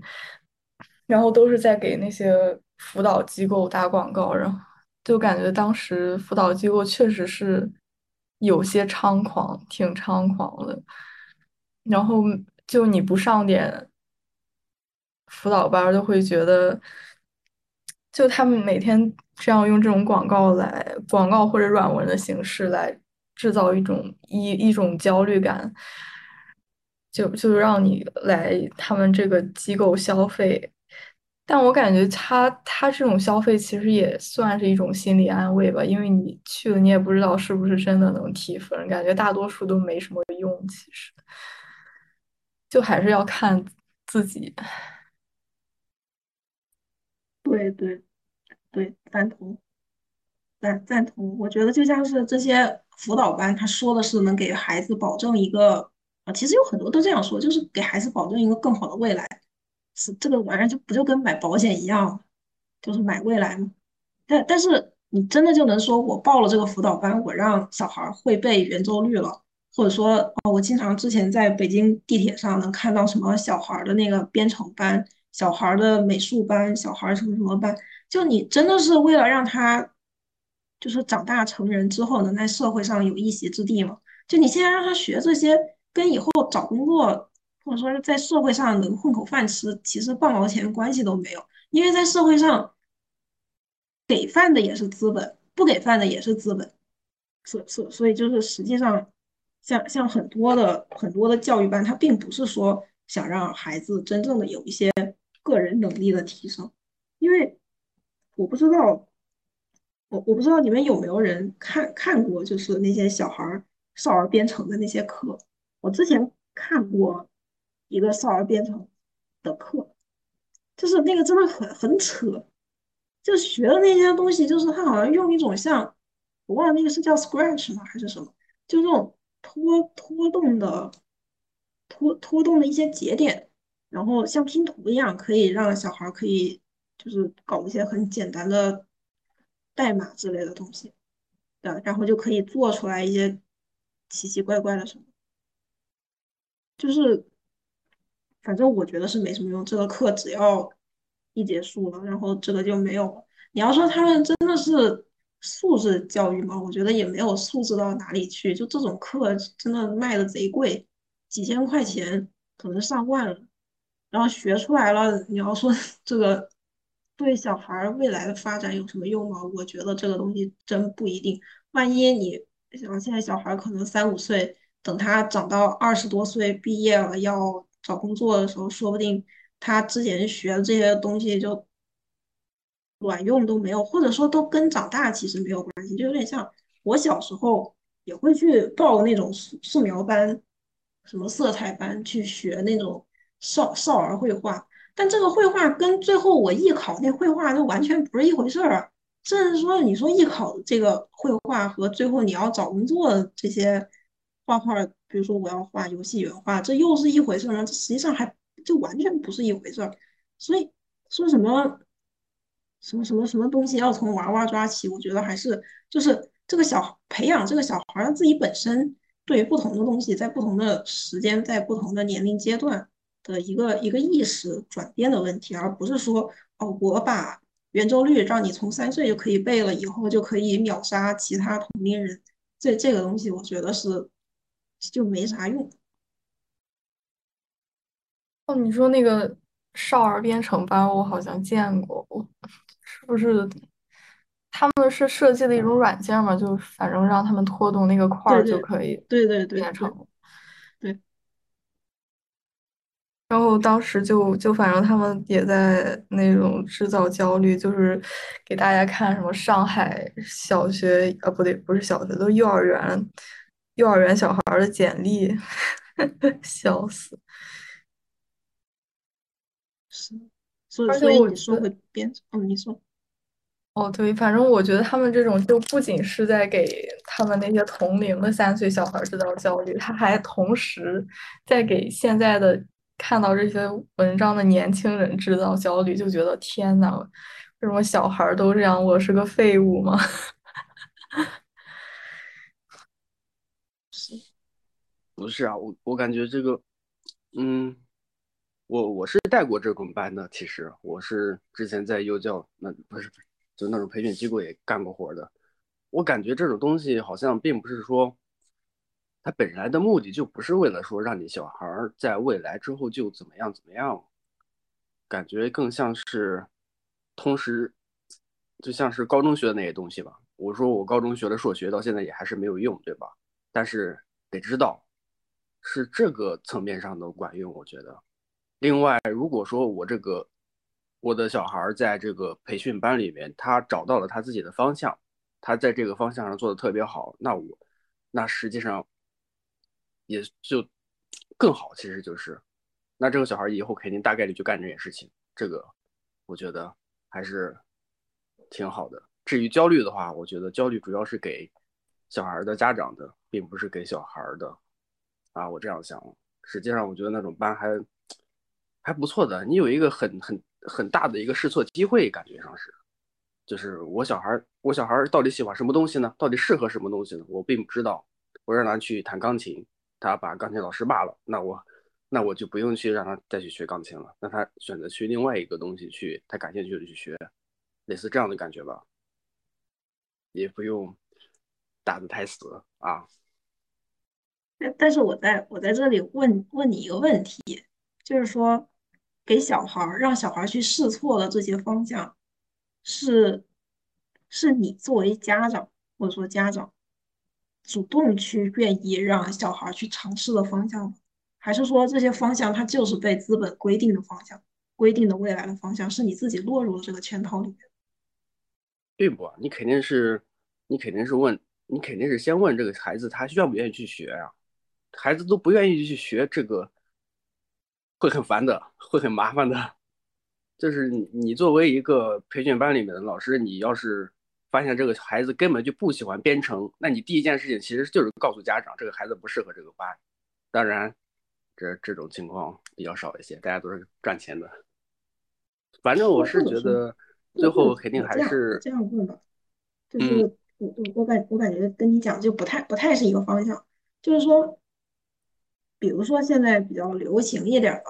然后都是在给那些辅导机构打广告，然后。就感觉当时辅导机构确实是有些猖狂，挺猖狂的。然后就你不上点辅导班，就会觉得，就他们每天这样用这种广告来广告或者软文的形式来制造一种一一种焦虑感，就就让你来他们这个机构消费。但我感觉他他这种消费其实也算是一种心理安慰吧，因为你去了，你也不知道是不是真的能提分，感觉大多数都没什么用，其实就还是要看自己。对对对，赞同，赞赞同。我觉得就像是这些辅导班，他说的是能给孩子保证一个其实有很多都这样说，就是给孩子保证一个更好的未来。是这个玩意儿就不就跟买保险一样，就是买未来嘛。但但是你真的就能说我报了这个辅导班，我让小孩会背圆周率了，或者说哦，我经常之前在北京地铁上能看到什么小孩的那个编程班、小孩的美术班、小孩什么什么班，就你真的是为了让他就是长大成人之后能在社会上有一席之地吗？就你现在让他学这些，跟以后找工作。或者说是在社会上能混口饭吃，其实半毛钱关系都没有，因为在社会上，给饭的也是资本，不给饭的也是资本，所所所以就是实际上，像像很多的很多的教育班，它并不是说想让孩子真正的有一些个人能力的提升，因为我不知道，我我不知道你们有没有人看看过，就是那些小孩少儿编程的那些课，我之前看过。一个少儿编程的课，就是那个真的很很扯，就学的那些东西，就是他好像用一种像我忘了那个是叫 Scratch 吗还是什么，就这种拖拖动的拖拖动的一些节点，然后像拼图一样，可以让小孩可以就是搞一些很简单的代码之类的东西，对，然后就可以做出来一些奇奇怪怪的什么，就是。反正我觉得是没什么用，这个课只要一结束了，然后这个就没有了。你要说他们真的是素质教育吗？我觉得也没有素质到哪里去。就这种课真的卖的贼贵，几千块钱，可能上万了。然后学出来了，你要说 这个对小孩未来的发展有什么用吗？我觉得这个东西真不一定。万一你想现在小孩可能三五岁，等他长到二十多岁毕业了要。找工作的时候，说不定他之前学的这些东西就卵用都没有，或者说都跟长大其实没有关系，就有点像我小时候也会去报那种素素描班、什么色彩班去学那种少少儿绘画，但这个绘画跟最后我艺考那绘画就完全不是一回事儿，甚至说你说艺考这个绘画和最后你要找工作这些画画。比如说我要画游戏原画，这又是一回事吗？这实际上还就完全不是一回事。所以说什么什么什么什么东西要从娃娃抓起，我觉得还是就是这个小培养这个小孩儿自己本身对于不同的东西，在不同的时间，在不同的年龄阶段的一个一个意识转变的问题，而不是说哦，我把圆周率让你从三岁就可以背了，以后就可以秒杀其他同龄人。这这个东西，我觉得是。就没啥用。哦，你说那个少儿编程班，我好像见过，是不是？他们是设计的一种软件嘛？就反正让他们拖动那个块儿就可以，对对对，编程。对。然后当时就就反正他们也在那种制造焦虑，就是给大家看什么上海小学啊，不对，不是小学，都幼儿园。幼儿园小孩的简历，笑死。是，所以所以你说会编，哦，你说。哦，对，反正我觉得他们这种就不仅是在给他们那些同龄的三岁小孩制造焦虑，他还同时在给现在的看到这些文章的年轻人制造焦虑，就觉得天呐，为什么小孩都这样？我是个废物吗？是，不是啊？我我感觉这个，嗯。我我是带过这种班的，其实我是之前在幼教那不是就那种培训机构也干过活的。我感觉这种东西好像并不是说，它本来的目的就不是为了说让你小孩在未来之后就怎么样怎么样，感觉更像是，同时就像是高中学的那些东西吧。我说我高中学的数学到现在也还是没有用，对吧？但是得知道，是这个层面上的管用，我觉得。另外，如果说我这个我的小孩在这个培训班里面，他找到了他自己的方向，他在这个方向上做的特别好，那我那实际上也就更好。其实就是，那这个小孩以后肯定大概率就干这件事情。这个我觉得还是挺好的。至于焦虑的话，我觉得焦虑主要是给小孩的家长的，并不是给小孩的啊。我这样想，实际上我觉得那种班还。还不错的，你有一个很很很大的一个试错机会，感觉上是，就是我小孩我小孩到底喜欢什么东西呢？到底适合什么东西呢？我并不知道。我让他去弹钢琴，他把钢琴老师骂了，那我那我就不用去让他再去学钢琴了。那他选择去另外一个东西去，他感兴趣的去学，类似这样的感觉吧，也不用打得太死啊。但是我在我在这里问问你一个问题，就是说。给小孩让小孩去试错的这些方向，是是你作为家长或者说家长主动去愿意让小孩去尝试的方向吗？还是说这些方向它就是被资本规定的方向，规定的未来的方向，是你自己落入了这个圈套里面？并不，你肯定是你肯定是问你肯定是先问这个孩子他愿不愿意去学呀？孩子都不愿意去学这个。会很烦的，会很麻烦的。就是你，你作为一个培训班里面的老师，你要是发现这个孩子根本就不喜欢编程，那你第一件事情其实就是告诉家长，这个孩子不适合这个班。当然，这这种情况比较少一些，大家都是赚钱的。反正我是觉得，最后肯定还是这样问吧。就是我我我感我感觉跟你讲就不太不太是一个方向，就是说。比如说现在比较流行一点的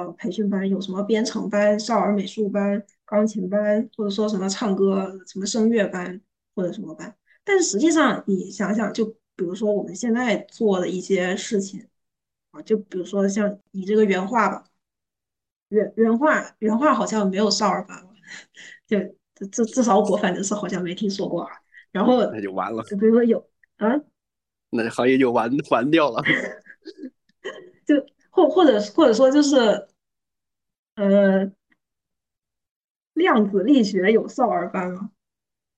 呃培训班，有什么编程班、少儿美术班、钢琴班，或者说什么唱歌、什么声乐班或者什么班。但是实际上你想想，就比如说我们现在做的一些事情啊，就比如说像你这个原画吧，原原画原画好像没有少儿班吧，就至至少我反正是好像没听说过啊。然后那就完了。就比如说有啊，那这行业就完完掉了。就或或者或者说就是，呃，量子力学有少儿班吗？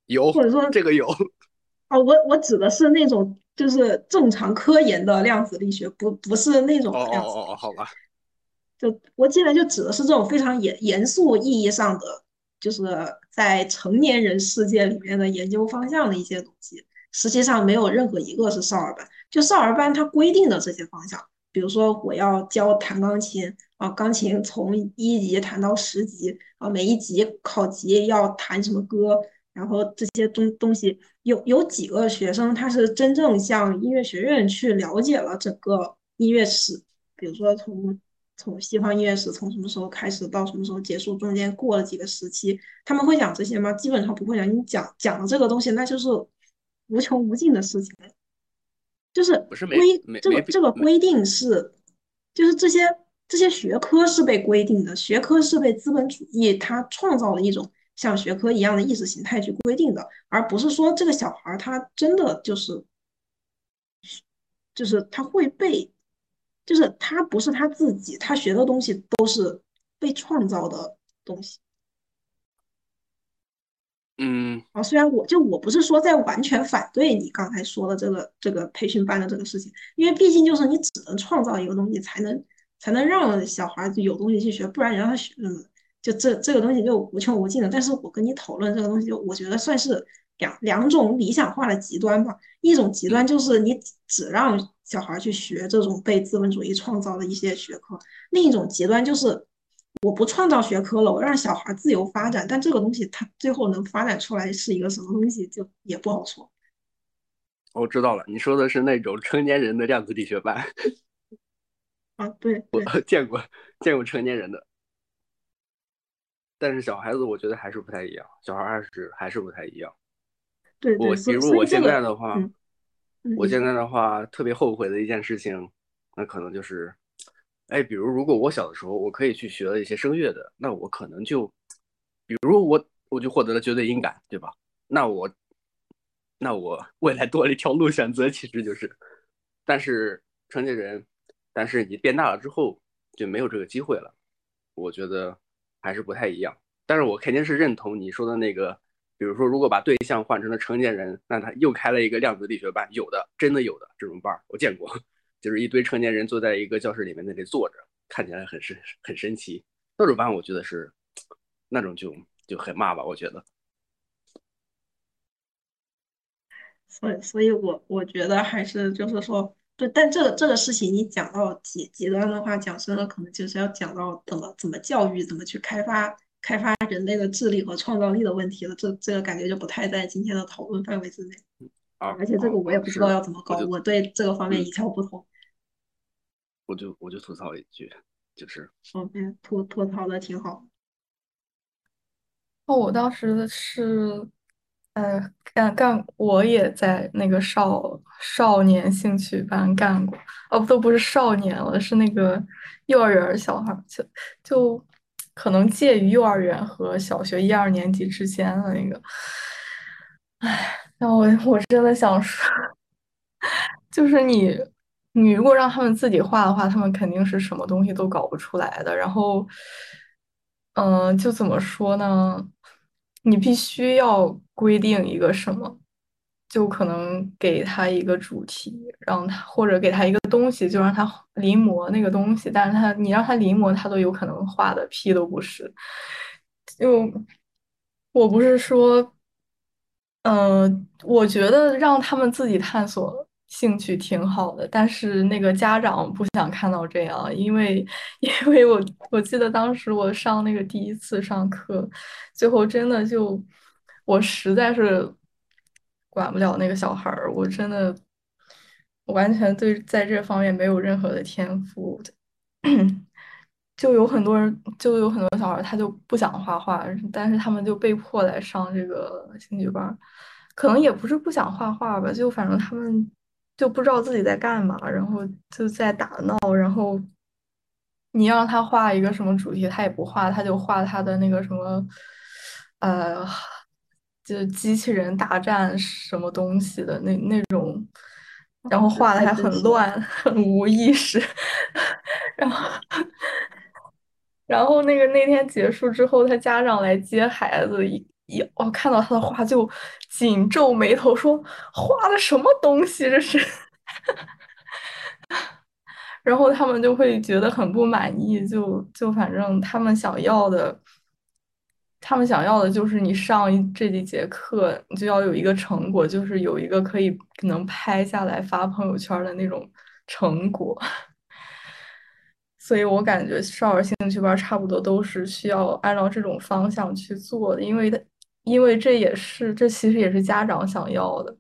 有，或者说这个有。哦，我我指的是那种就是正常科研的量子力学，不不是那种量子。哦哦哦，好吧。就我进来就指的是这种非常严严肃意义上的，就是在成年人世界里面的研究方向的一些东西，实际上没有任何一个是少儿班。就少儿班它规定的这些方向，比如说我要教弹钢琴啊，钢琴从一级弹到十级啊，每一级考级要弹什么歌，然后这些东东西有有几个学生他是真正向音乐学院去了解了整个音乐史，比如说从从西方音乐史从什么时候开始到什么时候结束，中间过了几个时期，他们会讲这些吗？基本上不会讲。你讲讲的这个东西，那就是无穷无尽的事情。就是规这个这个规定是，就是这些这些学科是被规定的，学科是被资本主义它创造了一种像学科一样的意识形态去规定的，而不是说这个小孩他真的就是，就是他会被，就是他不是他自己，他学的东西都是被创造的东西。嗯，啊，虽然我就我不是说在完全反对你刚才说的这个这个培训班的这个事情，因为毕竟就是你只能创造一个东西，才能才能让小孩子有东西去学，不然你让他学什么？就这这个东西就无穷无尽的。但是我跟你讨论这个东西，就我觉得算是两两种理想化的极端吧。一种极端就是你只让小孩去学这种被资本主义创造的一些学科；另一种极端就是我不创造学科了，我让小孩自由发展。但这个东西它最后能发展出来是一个什么东西，就也不好说。我知道了，你说的是那种成年人的量子力学班。啊，对，我见过见过成年人的，但是小孩子我觉得还是不太一样，小孩还是还是不太一样。对，我比如我现在的话，我现在的话特别后悔的一件事情，那可能就是，哎，比如如果我小的时候我可以去学了一些声乐的，那我可能就，比如我我就获得了绝对音感，对吧？那我。那我 未来多了一条路选择，其实就是，但是成年人，但是你变大了之后就没有这个机会了，我觉得还是不太一样。但是我肯定是认同你说的那个，比如说如果把对象换成了成年人，那他又开了一个量子力学班，有的真的有的这种班儿，我见过，就是一堆成年人坐在一个教室里面那里坐着，看起来很神很神奇，那种班我觉得是，那种就就很骂吧，我觉得。所以，所以我我觉得还是就是说，对，但这个这个事情你讲到极极端的话，讲深了可能就是要讲到怎么怎么教育，怎么去开发开发人类的智力和创造力的问题了。这这个感觉就不太在今天的讨论范围之内。啊，而且这个我也不知道要怎么搞，我对这个方面一窍不通。我就我就吐槽一句，就是，嗯，吐吐槽的挺好。哦，我当时是。呃，干干，我也在那个少少年兴趣班干过，哦，不，都不是少年了，是那个幼儿园小孩，就就可能介于幼儿园和小学一二年级之间的那个。唉，那我我真的想说，就是你你如果让他们自己画的话，他们肯定是什么东西都搞不出来的。然后，嗯，就怎么说呢？你必须要规定一个什么，就可能给他一个主题，让他或者给他一个东西，就让他临摹那个东西。但是他你让他临摹，他都有可能画的屁都不是。就我不是说，嗯，我觉得让他们自己探索。兴趣挺好的，但是那个家长不想看到这样，因为 因为我我记得当时我上那个第一次上课，最后真的就我实在是管不了那个小孩儿，我真的完全对在这方面没有任何的天赋，就有很多人就有很多小孩他就不想画画，但是他们就被迫来上这个兴趣班，可能也不是不想画画吧，就反正他们。就不知道自己在干嘛，然后就在打闹，然后你让他画一个什么主题，他也不画，他就画他的那个什么，呃，就机器人大战什么东西的那那种，然后画的还很乱，很无意识，然后然后那个那天结束之后，他家长来接孩子一。一我看到他的画就紧皱眉头，说画的什么东西这是，然后他们就会觉得很不满意，就就反正他们想要的，他们想要的就是你上这几节课就要有一个成果，就是有一个可以能拍下来发朋友圈的那种成果。所以我感觉少儿兴趣班差不多都是需要按照这种方向去做的，因为他。因为这也是，这其实也是家长想要的，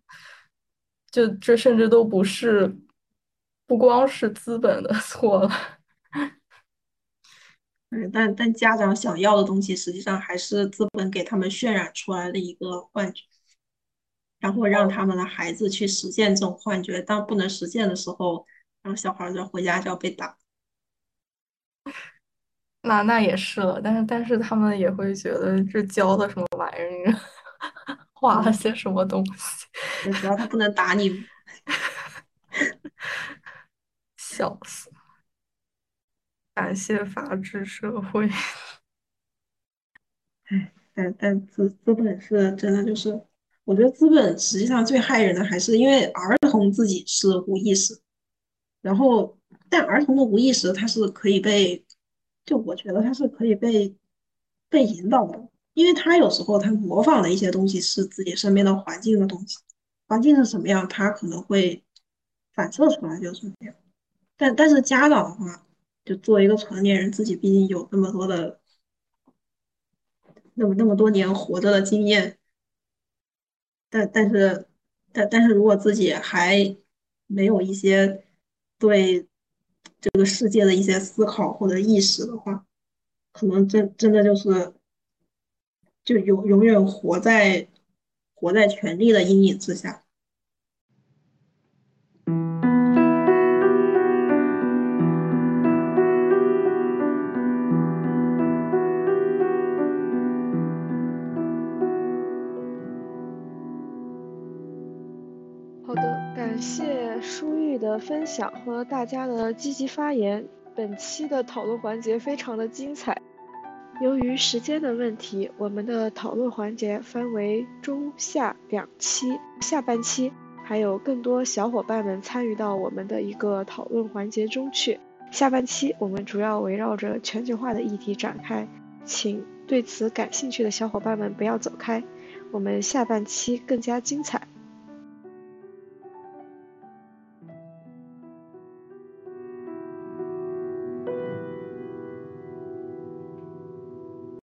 就这甚至都不是，不光是资本的 错了。嗯，但但家长想要的东西，实际上还是资本给他们渲染出来的一个幻觉，然后让他们的孩子去实现这种幻觉。当不能实现的时候，然后小孩就回家就要被打。那那也是了，但是但是他们也会觉得这教的什么玩意儿，画了些什么东西？只要他不能打你，笑死！感谢法治社会。哎，但但资资本是真的，就是我觉得资本实际上最害人的还是因为儿童自己是无意识，然后但儿童的无意识它是可以被。就我觉得它是可以被被引导的，因为他有时候他模仿的一些东西是自己身边的环境的东西，环境是什么样，他可能会反射出来就是什么样。但但是家长的话，就作为一个成年人，自己毕竟有那么多的，那么那么多年活着的经验，但但是但但是如果自己还没有一些对这个世界的一些思考或者意识的话，可能真真的就是就永永远活在活在权力的阴影之下。的分享和大家的积极发言，本期的讨论环节非常的精彩。由于时间的问题，我们的讨论环节分为中下两期，下半期还有更多小伙伴们参与到我们的一个讨论环节中去。下半期我们主要围绕着全球化的议题展开，请对此感兴趣的小伙伴们不要走开，我们下半期更加精彩。